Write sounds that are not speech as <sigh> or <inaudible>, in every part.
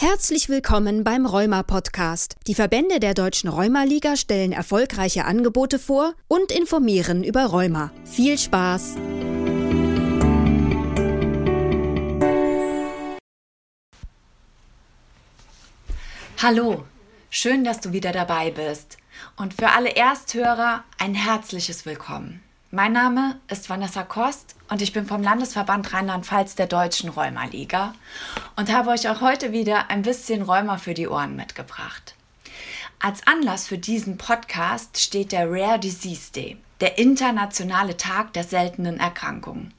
Herzlich willkommen beim Rheuma Podcast. Die Verbände der Deutschen Rheuma-Liga stellen erfolgreiche Angebote vor und informieren über Rheuma. Viel Spaß! Hallo, schön, dass du wieder dabei bist. Und für alle Ersthörer ein herzliches Willkommen. Mein Name ist Vanessa Kost und ich bin vom Landesverband Rheinland-Pfalz der Deutschen Rheuma-Liga und habe euch auch heute wieder ein bisschen Rheuma für die Ohren mitgebracht. Als Anlass für diesen Podcast steht der Rare Disease Day, der internationale Tag der seltenen Erkrankungen.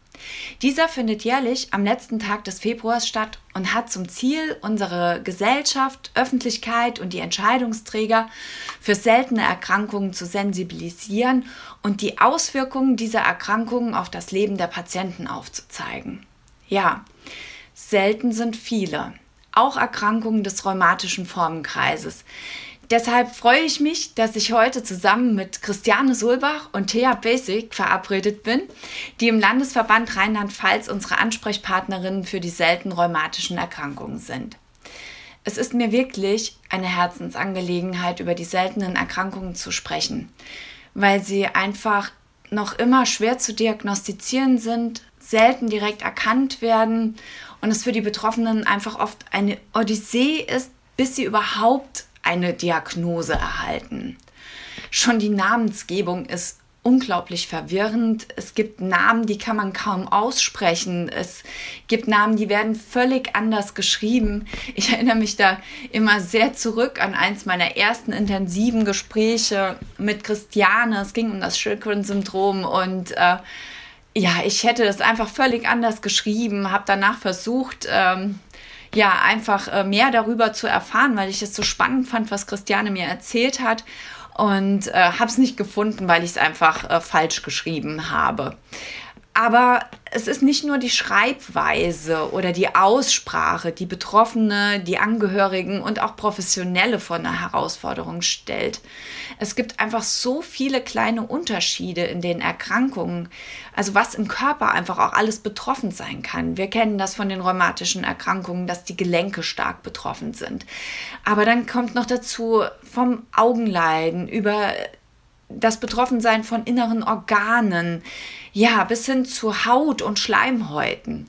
Dieser findet jährlich am letzten Tag des Februars statt und hat zum Ziel, unsere Gesellschaft, Öffentlichkeit und die Entscheidungsträger für seltene Erkrankungen zu sensibilisieren und die Auswirkungen dieser Erkrankungen auf das Leben der Patienten aufzuzeigen. Ja, selten sind viele, auch Erkrankungen des rheumatischen Formenkreises. Deshalb freue ich mich, dass ich heute zusammen mit Christiane Solbach und Thea Basic verabredet bin, die im Landesverband Rheinland-Pfalz unsere Ansprechpartnerinnen für die seltenen rheumatischen Erkrankungen sind. Es ist mir wirklich eine Herzensangelegenheit, über die seltenen Erkrankungen zu sprechen, weil sie einfach noch immer schwer zu diagnostizieren sind, selten direkt erkannt werden und es für die Betroffenen einfach oft eine Odyssee ist, bis sie überhaupt eine Diagnose erhalten. Schon die Namensgebung ist unglaublich verwirrend. Es gibt Namen, die kann man kaum aussprechen. Es gibt Namen, die werden völlig anders geschrieben. Ich erinnere mich da immer sehr zurück an eins meiner ersten intensiven Gespräche mit Christiane. Es ging um das Schilkren-Syndrom und äh, ja, ich hätte das einfach völlig anders geschrieben, habe danach versucht, ähm, ja, einfach äh, mehr darüber zu erfahren, weil ich es so spannend fand, was Christiane mir erzählt hat und äh, habe es nicht gefunden, weil ich es einfach äh, falsch geschrieben habe. Aber es ist nicht nur die Schreibweise oder die Aussprache, die Betroffene, die Angehörigen und auch Professionelle vor eine Herausforderung stellt. Es gibt einfach so viele kleine Unterschiede in den Erkrankungen, also was im Körper einfach auch alles betroffen sein kann. Wir kennen das von den rheumatischen Erkrankungen, dass die Gelenke stark betroffen sind. Aber dann kommt noch dazu vom Augenleiden über das Betroffensein von inneren Organen, ja, bis hin zu Haut und Schleimhäuten.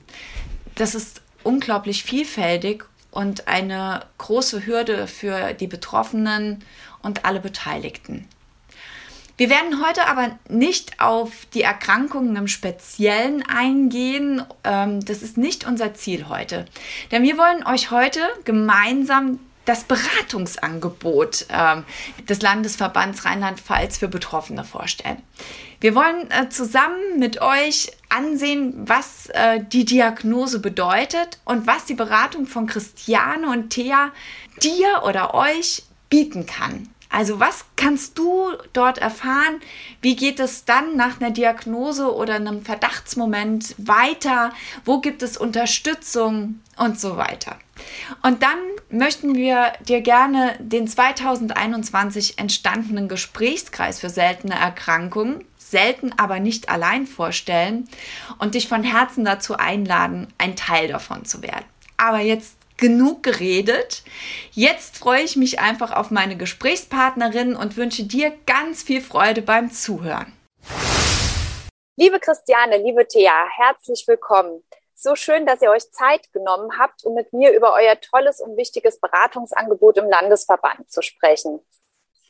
Das ist unglaublich vielfältig und eine große Hürde für die Betroffenen und alle Beteiligten. Wir werden heute aber nicht auf die Erkrankungen im Speziellen eingehen. Ähm, das ist nicht unser Ziel heute. Denn wir wollen euch heute gemeinsam das Beratungsangebot äh, des Landesverbands Rheinland-Pfalz für Betroffene vorstellen. Wir wollen äh, zusammen mit euch ansehen, was äh, die Diagnose bedeutet und was die Beratung von Christiane und Thea dir oder euch bieten kann. Also was kannst du dort erfahren? Wie geht es dann nach einer Diagnose oder einem Verdachtsmoment weiter? Wo gibt es Unterstützung und so weiter? Und dann möchten wir dir gerne den 2021 entstandenen Gesprächskreis für seltene Erkrankungen, selten aber nicht allein vorstellen und dich von Herzen dazu einladen, ein Teil davon zu werden. Aber jetzt genug geredet. Jetzt freue ich mich einfach auf meine Gesprächspartnerin und wünsche dir ganz viel Freude beim Zuhören. Liebe Christiane, liebe Thea, herzlich willkommen. So schön, dass ihr euch Zeit genommen habt, um mit mir über euer tolles und wichtiges Beratungsangebot im Landesverband zu sprechen.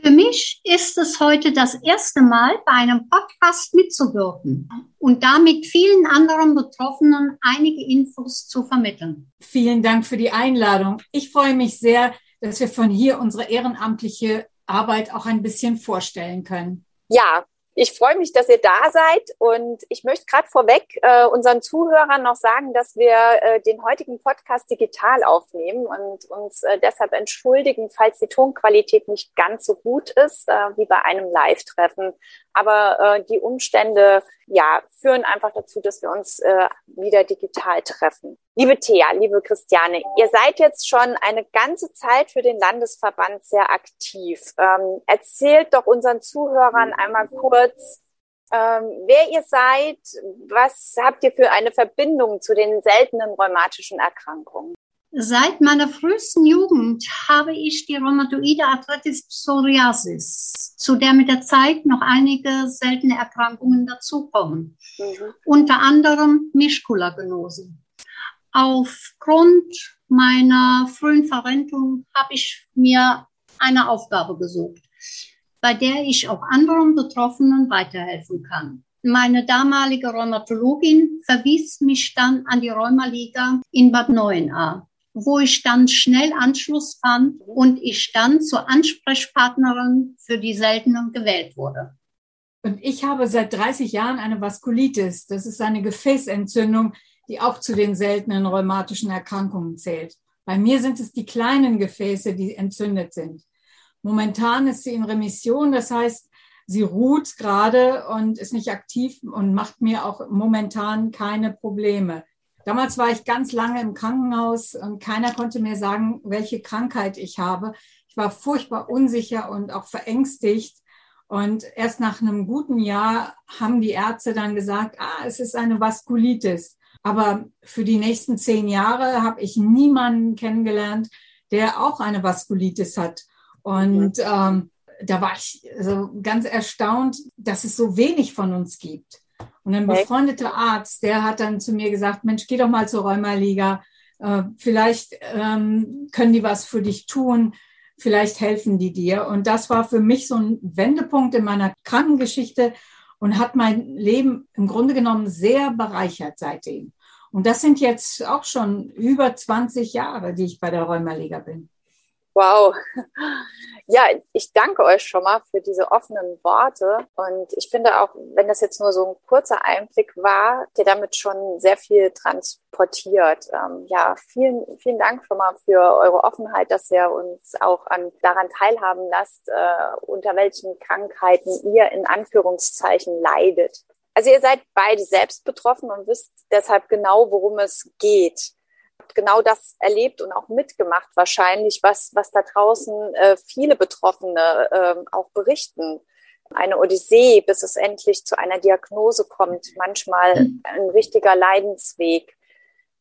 Für mich ist es heute das erste Mal, bei einem Podcast mitzuwirken und damit vielen anderen Betroffenen einige Infos zu vermitteln. Vielen Dank für die Einladung. Ich freue mich sehr, dass wir von hier unsere ehrenamtliche Arbeit auch ein bisschen vorstellen können. Ja, ich freue mich, dass ihr da seid und ich möchte gerade vorweg äh, unseren Zuhörern noch sagen, dass wir äh, den heutigen Podcast digital aufnehmen und uns äh, deshalb entschuldigen, falls die Tonqualität nicht ganz so gut ist äh, wie bei einem Live-Treffen. Aber äh, die Umstände ja führen einfach dazu, dass wir uns äh, wieder digital treffen. Liebe Thea, liebe Christiane, ihr seid jetzt schon eine ganze Zeit für den Landesverband sehr aktiv. Ähm, erzählt doch unseren Zuhörern einmal kurz, ähm, wer ihr seid, was habt ihr für eine Verbindung zu den seltenen rheumatischen Erkrankungen? Seit meiner frühesten Jugend habe ich die rheumatoide Arthritis Psoriasis, zu der mit der Zeit noch einige seltene Erkrankungen dazukommen. Mhm. Unter anderem Mischkulagenose. Aufgrund meiner frühen Verrentung habe ich mir eine Aufgabe gesucht, bei der ich auch anderen Betroffenen weiterhelfen kann. Meine damalige Rheumatologin verwies mich dann an die Rheumaliga in Bad Neuenahr wo ich dann schnell Anschluss fand und ich dann zur Ansprechpartnerin für die Seltenen gewählt wurde. Und ich habe seit 30 Jahren eine Vaskulitis. Das ist eine Gefäßentzündung, die auch zu den seltenen rheumatischen Erkrankungen zählt. Bei mir sind es die kleinen Gefäße, die entzündet sind. Momentan ist sie in Remission, das heißt, sie ruht gerade und ist nicht aktiv und macht mir auch momentan keine Probleme. Damals war ich ganz lange im Krankenhaus und keiner konnte mir sagen, welche Krankheit ich habe. Ich war furchtbar unsicher und auch verängstigt. Und erst nach einem guten Jahr haben die Ärzte dann gesagt, ah, es ist eine Vaskulitis. Aber für die nächsten zehn Jahre habe ich niemanden kennengelernt, der auch eine Vaskulitis hat. Und ähm, da war ich so ganz erstaunt, dass es so wenig von uns gibt. Und ein befreundeter Arzt, der hat dann zu mir gesagt, Mensch, geh doch mal zur Rheumaliga. Äh, vielleicht ähm, können die was für dich tun. Vielleicht helfen die dir. Und das war für mich so ein Wendepunkt in meiner Krankengeschichte und hat mein Leben im Grunde genommen sehr bereichert seitdem. Und das sind jetzt auch schon über 20 Jahre, die ich bei der Rheumaliga bin. Wow. Ja, ich danke euch schon mal für diese offenen Worte. Und ich finde auch, wenn das jetzt nur so ein kurzer Einblick war, der damit schon sehr viel transportiert. Ähm, ja, vielen, vielen Dank schon mal für eure Offenheit, dass ihr uns auch an, daran teilhaben lasst, äh, unter welchen Krankheiten ihr in Anführungszeichen leidet. Also ihr seid beide selbst betroffen und wisst deshalb genau, worum es geht genau das erlebt und auch mitgemacht wahrscheinlich, was, was da draußen äh, viele Betroffene äh, auch berichten. Eine Odyssee, bis es endlich zu einer Diagnose kommt, manchmal mhm. ein richtiger Leidensweg.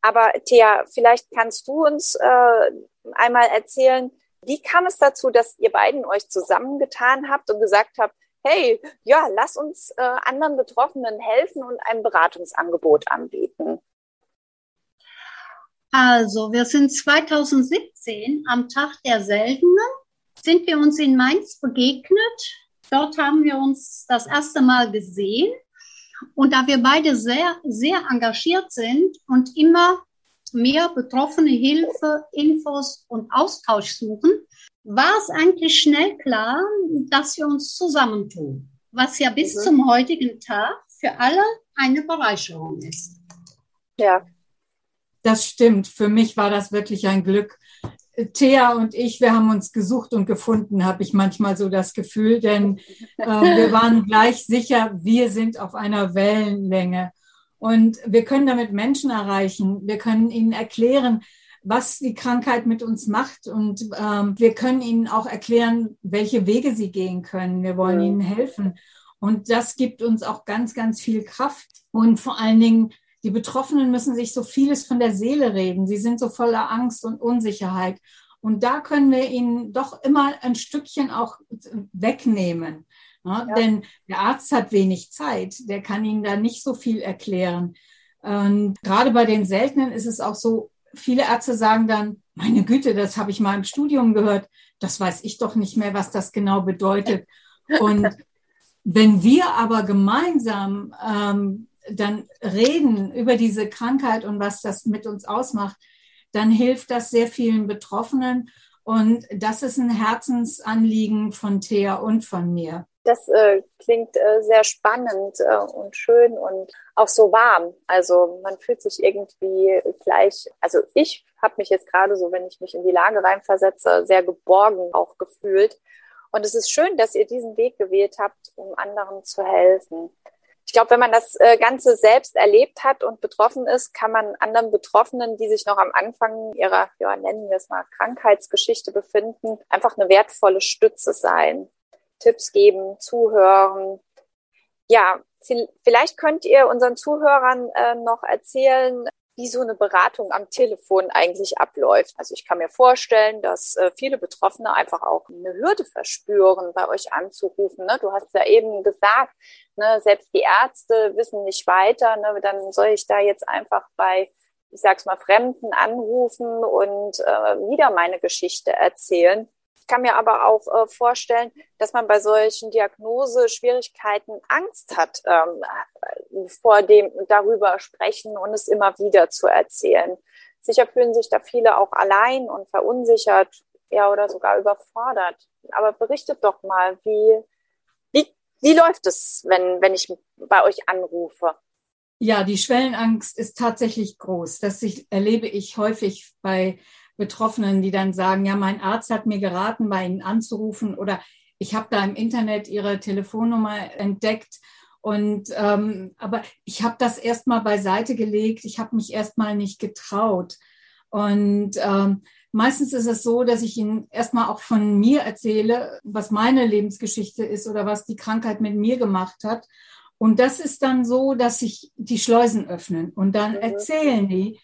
Aber Thea, vielleicht kannst du uns äh, einmal erzählen, wie kam es dazu, dass ihr beiden euch zusammengetan habt und gesagt habt, hey, ja, lass uns äh, anderen Betroffenen helfen und ein Beratungsangebot anbieten? Also, wir sind 2017 am Tag der Seltenen, sind wir uns in Mainz begegnet. Dort haben wir uns das erste Mal gesehen. Und da wir beide sehr, sehr engagiert sind und immer mehr betroffene Hilfe, Infos und Austausch suchen, war es eigentlich schnell klar, dass wir uns zusammentun, was ja bis mhm. zum heutigen Tag für alle eine Bereicherung ist. Ja, das stimmt. Für mich war das wirklich ein Glück. Thea und ich, wir haben uns gesucht und gefunden, habe ich manchmal so das Gefühl, denn äh, wir <laughs> waren gleich sicher, wir sind auf einer Wellenlänge. Und wir können damit Menschen erreichen. Wir können ihnen erklären, was die Krankheit mit uns macht. Und ähm, wir können ihnen auch erklären, welche Wege sie gehen können. Wir wollen ihnen helfen. Und das gibt uns auch ganz, ganz viel Kraft. Und vor allen Dingen die Betroffenen müssen sich so vieles von der Seele reden. Sie sind so voller Angst und Unsicherheit. Und da können wir ihnen doch immer ein Stückchen auch wegnehmen. Ja. Denn der Arzt hat wenig Zeit, der kann ihnen da nicht so viel erklären. Und gerade bei den Seltenen ist es auch so, viele Ärzte sagen dann, meine Güte, das habe ich mal im Studium gehört, das weiß ich doch nicht mehr, was das genau bedeutet. <laughs> Und wenn wir aber gemeinsam ähm, dann reden über diese Krankheit und was das mit uns ausmacht, dann hilft das sehr vielen Betroffenen. Und das ist ein Herzensanliegen von Thea und von mir. Das äh, klingt äh, sehr spannend äh, und schön und auch so warm. Also man fühlt sich irgendwie gleich, also ich habe mich jetzt gerade so, wenn ich mich in die Lage reinversetze, sehr geborgen auch gefühlt. Und es ist schön, dass ihr diesen Weg gewählt habt, um anderen zu helfen ich glaube, wenn man das äh, Ganze selbst erlebt hat und betroffen ist, kann man anderen Betroffenen, die sich noch am Anfang ihrer, ja, nennen wir es mal, Krankheitsgeschichte befinden, einfach eine wertvolle Stütze sein. Tipps geben, zuhören. Ja, vielleicht könnt ihr unseren Zuhörern äh, noch erzählen, wie so eine Beratung am Telefon eigentlich abläuft. Also ich kann mir vorstellen, dass äh, viele Betroffene einfach auch eine Hürde verspüren, bei euch anzurufen. Ne? Du hast ja eben gesagt, ne, selbst die Ärzte wissen nicht weiter. Ne? Dann soll ich da jetzt einfach bei, ich sag's mal, Fremden anrufen und äh, wieder meine Geschichte erzählen. Ich kann mir aber auch äh, vorstellen, dass man bei solchen Diagnoseschwierigkeiten Angst hat, ähm, vor dem darüber sprechen und es immer wieder zu erzählen. Sicher fühlen sich da viele auch allein und verunsichert, ja, oder sogar überfordert. Aber berichtet doch mal, wie, wie, wie läuft es, wenn, wenn ich bei euch anrufe? Ja, die Schwellenangst ist tatsächlich groß. Das erlebe ich häufig bei Betroffenen, die dann sagen, ja, mein Arzt hat mir geraten, bei Ihnen anzurufen oder ich habe da im Internet Ihre Telefonnummer entdeckt. Und ähm, aber ich habe das erstmal beiseite gelegt. Ich habe mich erstmal nicht getraut. Und ähm, meistens ist es so, dass ich Ihnen erstmal auch von mir erzähle, was meine Lebensgeschichte ist oder was die Krankheit mit mir gemacht hat. Und das ist dann so, dass sich die Schleusen öffnen und dann mhm. erzählen die,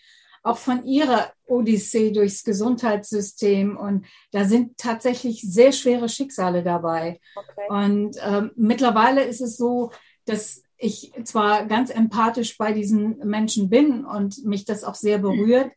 auch von ihrer Odyssee durchs Gesundheitssystem. Und da sind tatsächlich sehr schwere Schicksale dabei. Okay. Und ähm, mittlerweile ist es so, dass ich zwar ganz empathisch bei diesen Menschen bin und mich das auch sehr berührt,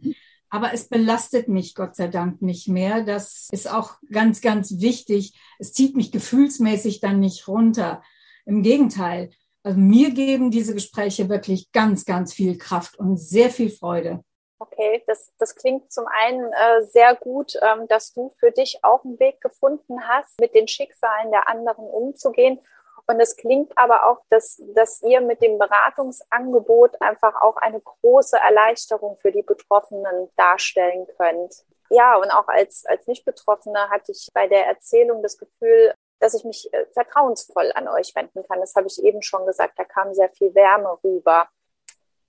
aber es belastet mich Gott sei Dank nicht mehr. Das ist auch ganz, ganz wichtig. Es zieht mich gefühlsmäßig dann nicht runter. Im Gegenteil. Also mir geben diese Gespräche wirklich ganz, ganz viel Kraft und sehr viel Freude. Okay, das, das klingt zum einen äh, sehr gut, ähm, dass du für dich auch einen Weg gefunden hast, mit den Schicksalen der anderen umzugehen. Und es klingt aber auch, dass, dass ihr mit dem Beratungsangebot einfach auch eine große Erleichterung für die Betroffenen darstellen könnt. Ja, und auch als, als Nicht-Betroffene hatte ich bei der Erzählung das Gefühl, dass ich mich äh, vertrauensvoll an euch wenden kann. Das habe ich eben schon gesagt, da kam sehr viel Wärme rüber.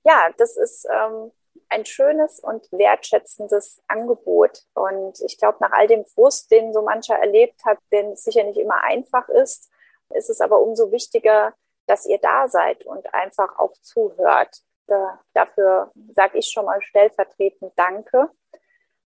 Ja, das ist ähm, ein schönes und wertschätzendes Angebot. Und ich glaube, nach all dem Frust, den so mancher erlebt hat, den es sicher nicht immer einfach ist, ist es aber umso wichtiger, dass ihr da seid und einfach auch zuhört. Da, dafür sage ich schon mal stellvertretend Danke.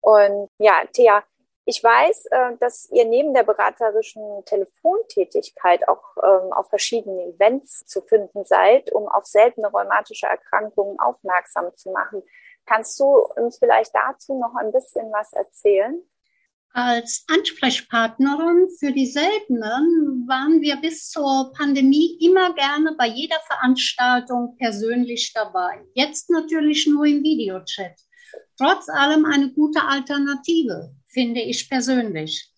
Und ja, Thea, ich weiß, äh, dass ihr neben der beraterischen Telefontätigkeit auch ähm, auf verschiedenen Events zu finden seid, um auf seltene rheumatische Erkrankungen aufmerksam zu machen. Kannst du uns vielleicht dazu noch ein bisschen was erzählen? Als Ansprechpartnerin für die Seltenen waren wir bis zur Pandemie immer gerne bei jeder Veranstaltung persönlich dabei. Jetzt natürlich nur im Videochat. Trotz allem eine gute Alternative, finde ich persönlich.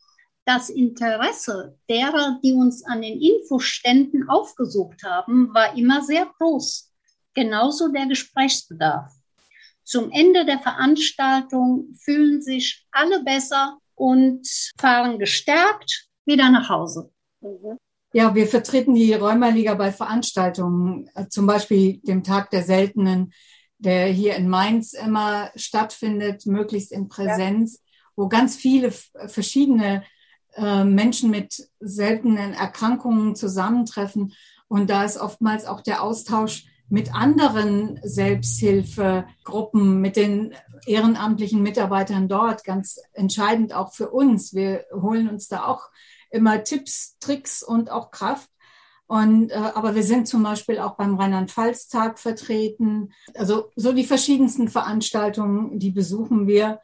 Das Interesse derer, die uns an den Infoständen aufgesucht haben, war immer sehr groß. Genauso der Gesprächsbedarf. Zum Ende der Veranstaltung fühlen sich alle besser und fahren gestärkt wieder nach Hause. Ja, wir vertreten die Rheumaliga bei Veranstaltungen, äh, zum Beispiel dem Tag der Seltenen, der hier in Mainz immer stattfindet, möglichst in Präsenz, ja. wo ganz viele verschiedene äh, Menschen mit seltenen Erkrankungen zusammentreffen. Und da ist oftmals auch der Austausch mit anderen Selbsthilfegruppen, mit den ehrenamtlichen Mitarbeitern dort, ganz entscheidend auch für uns. Wir holen uns da auch immer Tipps, Tricks und auch Kraft. Und, äh, aber wir sind zum Beispiel auch beim Rheinland-Pfalz-Tag vertreten. Also so die verschiedensten Veranstaltungen, die besuchen wir.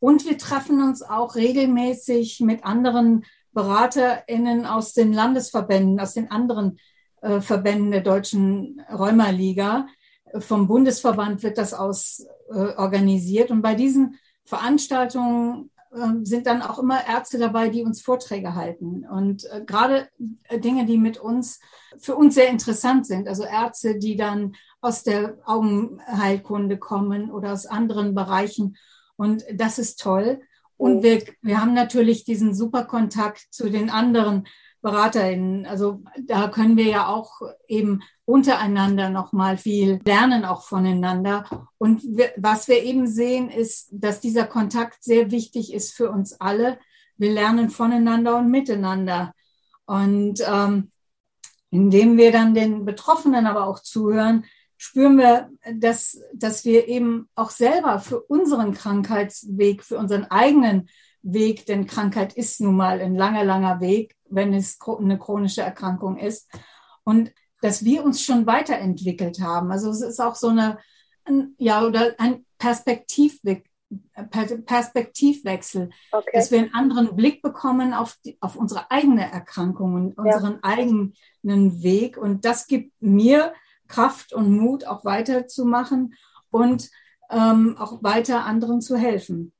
Und wir treffen uns auch regelmäßig mit anderen BeraterInnen aus den Landesverbänden, aus den anderen Verbänden der Deutschen Rheumaliga. Vom Bundesverband wird das aus äh, organisiert. Und bei diesen Veranstaltungen äh, sind dann auch immer Ärzte dabei, die uns Vorträge halten. Und äh, gerade äh, Dinge, die mit uns, für uns sehr interessant sind. Also Ärzte, die dann aus der Augenheilkunde kommen oder aus anderen Bereichen. Und das ist toll. Und wir, wir haben natürlich diesen super Kontakt zu den anderen BeraterInnen. Also da können wir ja auch eben untereinander noch mal viel lernen, auch voneinander. Und wir, was wir eben sehen, ist, dass dieser Kontakt sehr wichtig ist für uns alle. Wir lernen voneinander und miteinander. Und ähm, indem wir dann den Betroffenen aber auch zuhören, spüren wir, dass, dass wir eben auch selber für unseren Krankheitsweg, für unseren eigenen Weg, denn Krankheit ist nun mal ein langer, langer Weg, wenn es eine chronische Erkrankung ist. Und dass wir uns schon weiterentwickelt haben. Also es ist auch so eine, ja, oder ein Perspektivweg, Perspektivwechsel, okay. dass wir einen anderen Blick bekommen auf, die, auf unsere eigene Erkrankung und unseren ja. eigenen Weg. Und das gibt mir Kraft und Mut, auch weiterzumachen und ähm, auch weiter anderen zu helfen.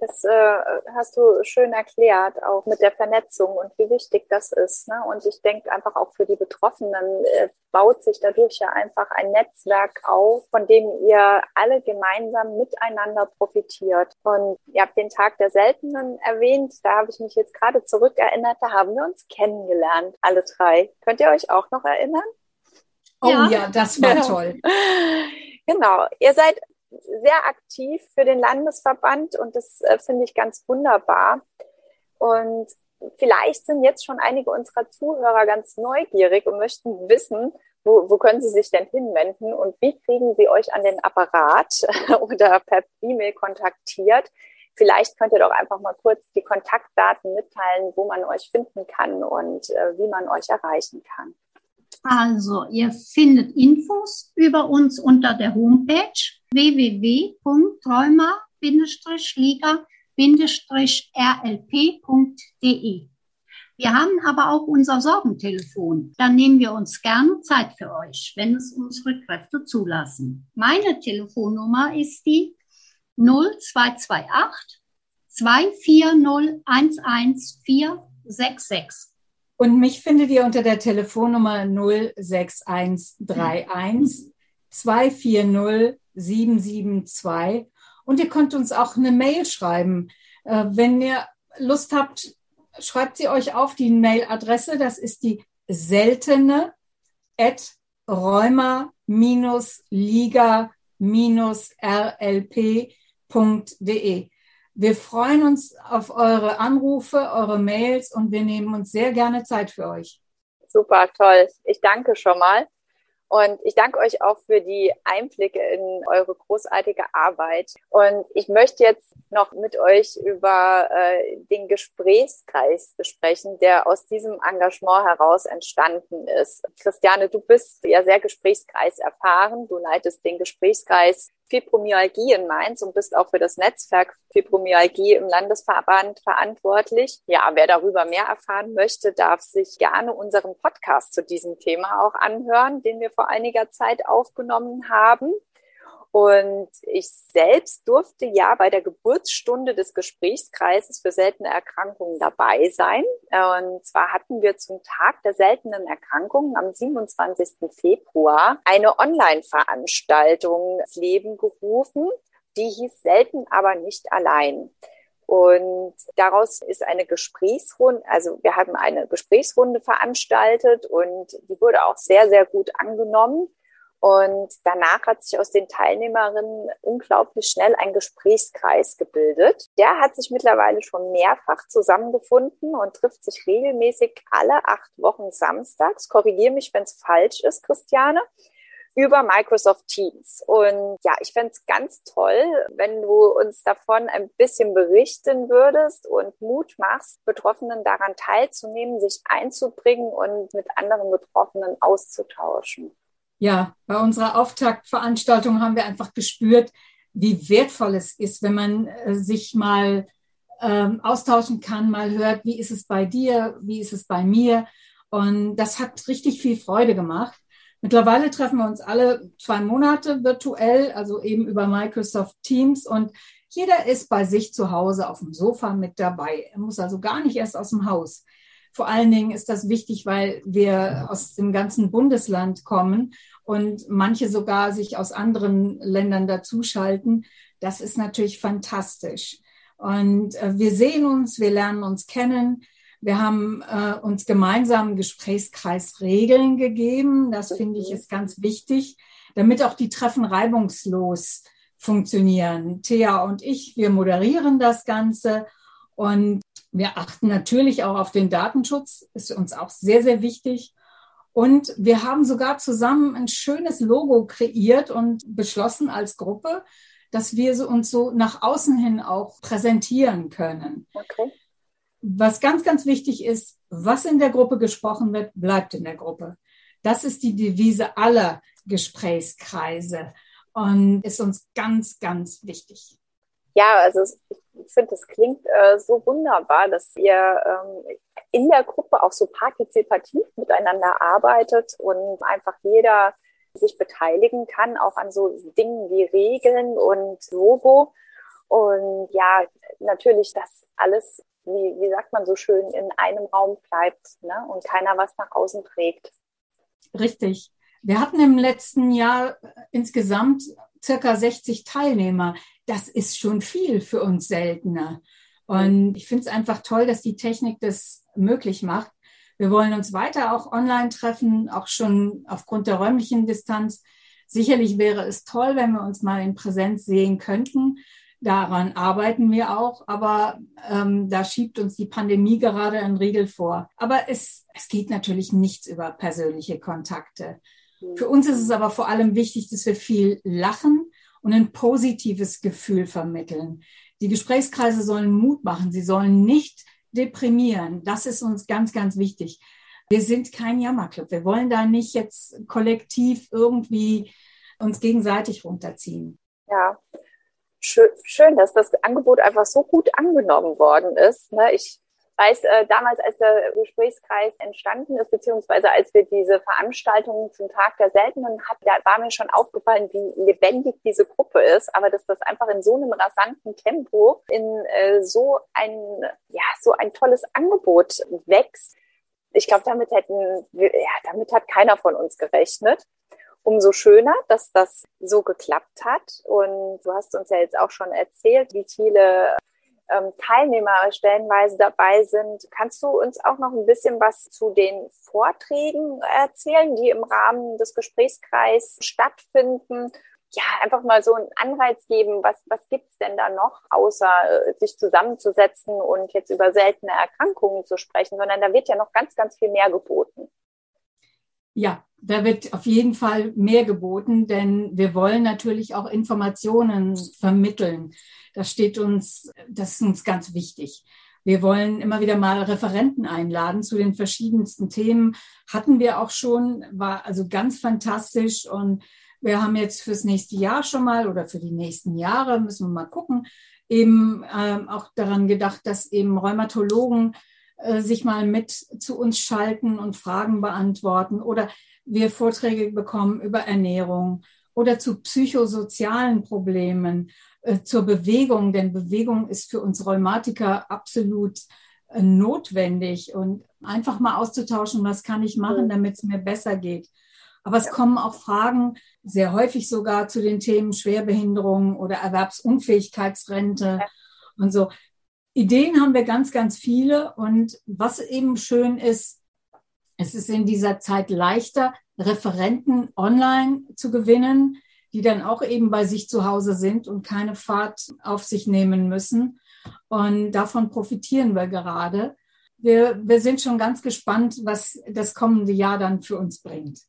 Das äh, hast du schön erklärt, auch mit der Vernetzung und wie wichtig das ist. Ne? Und ich denke einfach auch für die Betroffenen äh, baut sich dadurch ja einfach ein Netzwerk auf, von dem ihr alle gemeinsam miteinander profitiert. Und ihr habt den Tag der Seltenen erwähnt. Da habe ich mich jetzt gerade zurückerinnert. Da haben wir uns kennengelernt, alle drei. Könnt ihr euch auch noch erinnern? Oh ja, ja das war toll. Genau. Ihr seid sehr aktiv für den Landesverband und das äh, finde ich ganz wunderbar. Und vielleicht sind jetzt schon einige unserer Zuhörer ganz neugierig und möchten wissen, wo, wo können sie sich denn hinwenden und wie kriegen sie euch an den Apparat <laughs> oder per E-Mail kontaktiert. Vielleicht könnt ihr doch einfach mal kurz die Kontaktdaten mitteilen, wo man euch finden kann und äh, wie man euch erreichen kann. Also, ihr findet Infos über uns unter der Homepage www.träumer-liga-rlp.de. Wir haben aber auch unser Sorgentelefon. Da nehmen wir uns gerne Zeit für euch, wenn es unsere Kräfte zulassen. Meine Telefonnummer ist die 0228 240 11466. Und mich findet ihr unter der Telefonnummer 06131 240 772. Und ihr könnt uns auch eine Mail schreiben. Äh, wenn ihr Lust habt, schreibt sie euch auf die Mailadresse. Das ist die seltene at rheuma-liga-rlp.de. Wir freuen uns auf eure Anrufe, eure Mails und wir nehmen uns sehr gerne Zeit für euch. Super, toll. Ich danke schon mal. Und ich danke euch auch für die Einblicke in eure großartige Arbeit. Und ich möchte jetzt noch mit euch über äh, den Gesprächskreis sprechen, der aus diesem Engagement heraus entstanden ist. Christiane, du bist ja sehr Gesprächskreis erfahren. Du leitest den Gesprächskreis Fibromyalgie in Mainz und bist auch für das Netzwerk Fibromyalgie im Landesverband verantwortlich. Ja, wer darüber mehr erfahren möchte, darf sich gerne unseren Podcast zu diesem Thema auch anhören, den wir vor einiger Zeit aufgenommen haben. Und ich selbst durfte ja bei der Geburtsstunde des Gesprächskreises für seltene Erkrankungen dabei sein. Und zwar hatten wir zum Tag der seltenen Erkrankungen am 27. Februar eine Online-Veranstaltung ins Leben gerufen. Die hieß selten, aber nicht allein. Und daraus ist eine Gesprächsrunde, also wir haben eine Gesprächsrunde veranstaltet und die wurde auch sehr, sehr gut angenommen. Und danach hat sich aus den Teilnehmerinnen unglaublich schnell ein Gesprächskreis gebildet. Der hat sich mittlerweile schon mehrfach zusammengefunden und trifft sich regelmäßig alle acht Wochen samstags. Korrigiere mich, wenn es falsch ist, Christiane über Microsoft Teams. Und ja, ich fände es ganz toll, wenn du uns davon ein bisschen berichten würdest und Mut machst, Betroffenen daran teilzunehmen, sich einzubringen und mit anderen Betroffenen auszutauschen ja, bei unserer Auftaktveranstaltung haben wir einfach gespürt, wie wertvoll es ist, wenn man äh, sich mal ähm, austauschen kann, mal hört, wie ist es bei dir, wie ist es bei mir. Und das hat richtig viel Freude gemacht. Mittlerweile treffen wir uns alle zwei Monate virtuell, also eben über Microsoft Teams und jeder ist bei sich zu Hause auf dem Sofa mit dabei. Er muss also gar nicht erst aus dem Haus. Vor allen Dingen ist das wichtig, weil wir aus dem ganzen Bundesland kommen und manche sogar sich aus anderen Ländern dazuschalten. Das ist natürlich fantastisch. Und äh, wir sehen uns, wir lernen uns kennen. Wir haben äh, uns gemeinsam Gesprächskreisregeln gegeben. Das finde ich ist ganz wichtig, damit auch die Treffen reibungslos funktionieren. Thea und ich, wir moderieren das Ganze und wir achten natürlich auch auf den Datenschutz, ist uns auch sehr, sehr wichtig. Und wir haben sogar zusammen ein schönes Logo kreiert und beschlossen als Gruppe, dass wir uns so nach außen hin auch präsentieren können. Okay. Was ganz, ganz wichtig ist, was in der Gruppe gesprochen wird, bleibt in der Gruppe. Das ist die Devise aller Gesprächskreise und ist uns ganz, ganz wichtig. Ja, also ich finde, das klingt äh, so wunderbar, dass ihr ähm, in der Gruppe auch so partizipativ miteinander arbeitet und einfach jeder sich beteiligen kann, auch an so Dingen wie Regeln und Logo. Und ja, natürlich, dass alles, wie, wie sagt man so schön, in einem Raum bleibt ne? und keiner was nach außen trägt. Richtig. Wir hatten im letzten Jahr insgesamt circa 60 Teilnehmer. Das ist schon viel für uns seltener. Und ich finde es einfach toll, dass die Technik das möglich macht. Wir wollen uns weiter auch online treffen, auch schon aufgrund der räumlichen Distanz. Sicherlich wäre es toll, wenn wir uns mal in Präsenz sehen könnten. Daran arbeiten wir auch, aber ähm, da schiebt uns die Pandemie gerade einen Riegel vor. Aber es, es geht natürlich nichts über persönliche Kontakte. Für uns ist es aber vor allem wichtig, dass wir viel lachen und ein positives Gefühl vermitteln. Die Gesprächskreise sollen Mut machen. Sie sollen nicht deprimieren. Das ist uns ganz, ganz wichtig. Wir sind kein Jammerclub. Wir wollen da nicht jetzt kollektiv irgendwie uns gegenseitig runterziehen. Ja, schön, dass das Angebot einfach so gut angenommen worden ist. Ne? Ich weiß, äh, damals, als der Gesprächskreis entstanden ist, beziehungsweise als wir diese Veranstaltungen zum Tag der Seltenen hatten, da war mir schon aufgefallen, wie lebendig diese Gruppe ist, aber dass das einfach in so einem rasanten Tempo in äh, so ein, ja, so ein tolles Angebot wächst. Ich glaube, damit hätten, ja, damit hat keiner von uns gerechnet umso schöner, dass das so geklappt hat. Und du hast uns ja jetzt auch schon erzählt, wie viele ähm, Teilnehmer stellenweise dabei sind. Kannst du uns auch noch ein bisschen was zu den Vorträgen erzählen, die im Rahmen des Gesprächskreises stattfinden? Ja, einfach mal so einen Anreiz geben, was, was gibt's denn da noch, außer äh, sich zusammenzusetzen und jetzt über seltene Erkrankungen zu sprechen, sondern da wird ja noch ganz, ganz viel mehr geboten. Ja, da wird auf jeden Fall mehr geboten, denn wir wollen natürlich auch Informationen vermitteln. Das steht uns, das ist uns ganz wichtig. Wir wollen immer wieder mal Referenten einladen zu den verschiedensten Themen. Hatten wir auch schon, war also ganz fantastisch und wir haben jetzt fürs nächste Jahr schon mal oder für die nächsten Jahre müssen wir mal gucken, eben ähm, auch daran gedacht, dass eben Rheumatologen äh, sich mal mit zu uns schalten und Fragen beantworten oder wir Vorträge bekommen über Ernährung oder zu psychosozialen Problemen, äh, zur Bewegung, denn Bewegung ist für uns Rheumatiker absolut äh, notwendig und einfach mal auszutauschen, was kann ich machen, damit es mir besser geht. Aber es kommen auch Fragen, sehr häufig sogar zu den Themen Schwerbehinderung oder Erwerbsunfähigkeitsrente und so. Ideen haben wir ganz, ganz viele. Und was eben schön ist, es ist in dieser Zeit leichter, Referenten online zu gewinnen, die dann auch eben bei sich zu Hause sind und keine Fahrt auf sich nehmen müssen. Und davon profitieren wir gerade. Wir, wir sind schon ganz gespannt, was das kommende Jahr dann für uns bringt.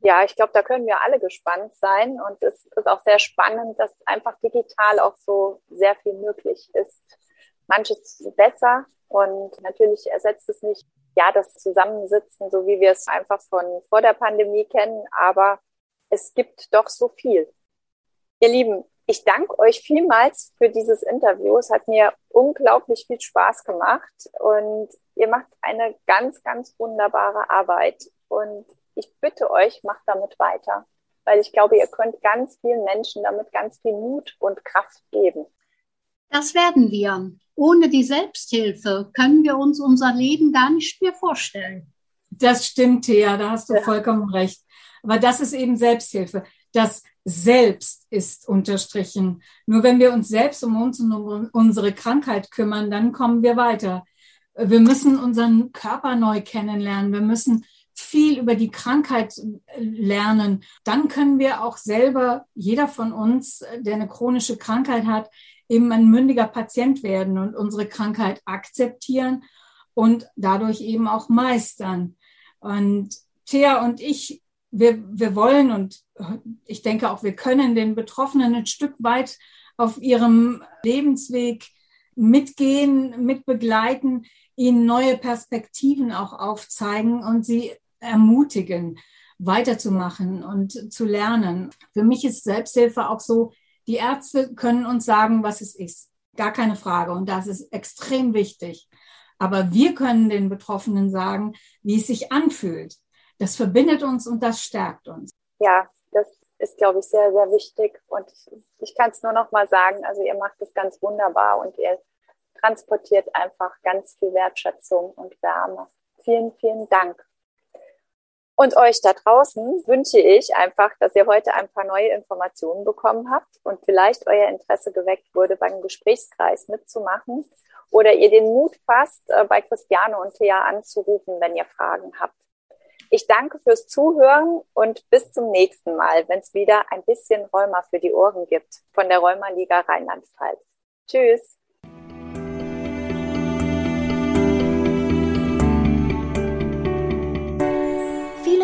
Ja, ich glaube, da können wir alle gespannt sein. Und es ist auch sehr spannend, dass einfach digital auch so sehr viel möglich ist. Manches besser und natürlich ersetzt es nicht ja, das Zusammensitzen, so wie wir es einfach von vor der Pandemie kennen, aber es gibt doch so viel. Ihr Lieben, ich danke euch vielmals für dieses Interview. Es hat mir unglaublich viel Spaß gemacht und ihr macht eine ganz, ganz wunderbare Arbeit. Und ich bitte euch, macht damit weiter, weil ich glaube, ihr könnt ganz vielen Menschen damit ganz viel Mut und Kraft geben. Das werden wir. Ohne die Selbsthilfe können wir uns unser Leben gar nicht mehr vorstellen. Das stimmt, Thea, da hast du ja. vollkommen recht. Aber das ist eben Selbsthilfe. Das Selbst ist unterstrichen. Nur wenn wir uns selbst um uns und um unsere Krankheit kümmern, dann kommen wir weiter. Wir müssen unseren Körper neu kennenlernen. Wir müssen viel über die Krankheit lernen. Dann können wir auch selber, jeder von uns, der eine chronische Krankheit hat, eben ein mündiger Patient werden und unsere Krankheit akzeptieren und dadurch eben auch meistern. Und Thea und ich, wir, wir wollen und ich denke auch, wir können den Betroffenen ein Stück weit auf ihrem Lebensweg mitgehen, mitbegleiten, ihnen neue Perspektiven auch aufzeigen und sie ermutigen, weiterzumachen und zu lernen. Für mich ist Selbsthilfe auch so, die Ärzte können uns sagen, was es ist. Gar keine Frage. Und das ist extrem wichtig. Aber wir können den Betroffenen sagen, wie es sich anfühlt. Das verbindet uns und das stärkt uns. Ja, das ist, glaube ich, sehr, sehr wichtig. Und ich, kann es nur noch mal sagen, also ihr macht es ganz wunderbar und ihr transportiert einfach ganz viel Wertschätzung und Wärme. Vielen, vielen Dank. Und euch da draußen wünsche ich einfach, dass ihr heute ein paar neue Informationen bekommen habt und vielleicht euer Interesse geweckt wurde, beim Gesprächskreis mitzumachen oder ihr den Mut fasst, äh, bei Christiane und Thea anzurufen, wenn ihr Fragen habt. Ich danke fürs Zuhören und bis zum nächsten Mal, wenn es wieder ein bisschen Rheuma für die Ohren gibt von der Rheumaliga Rheinland-Pfalz. Tschüss.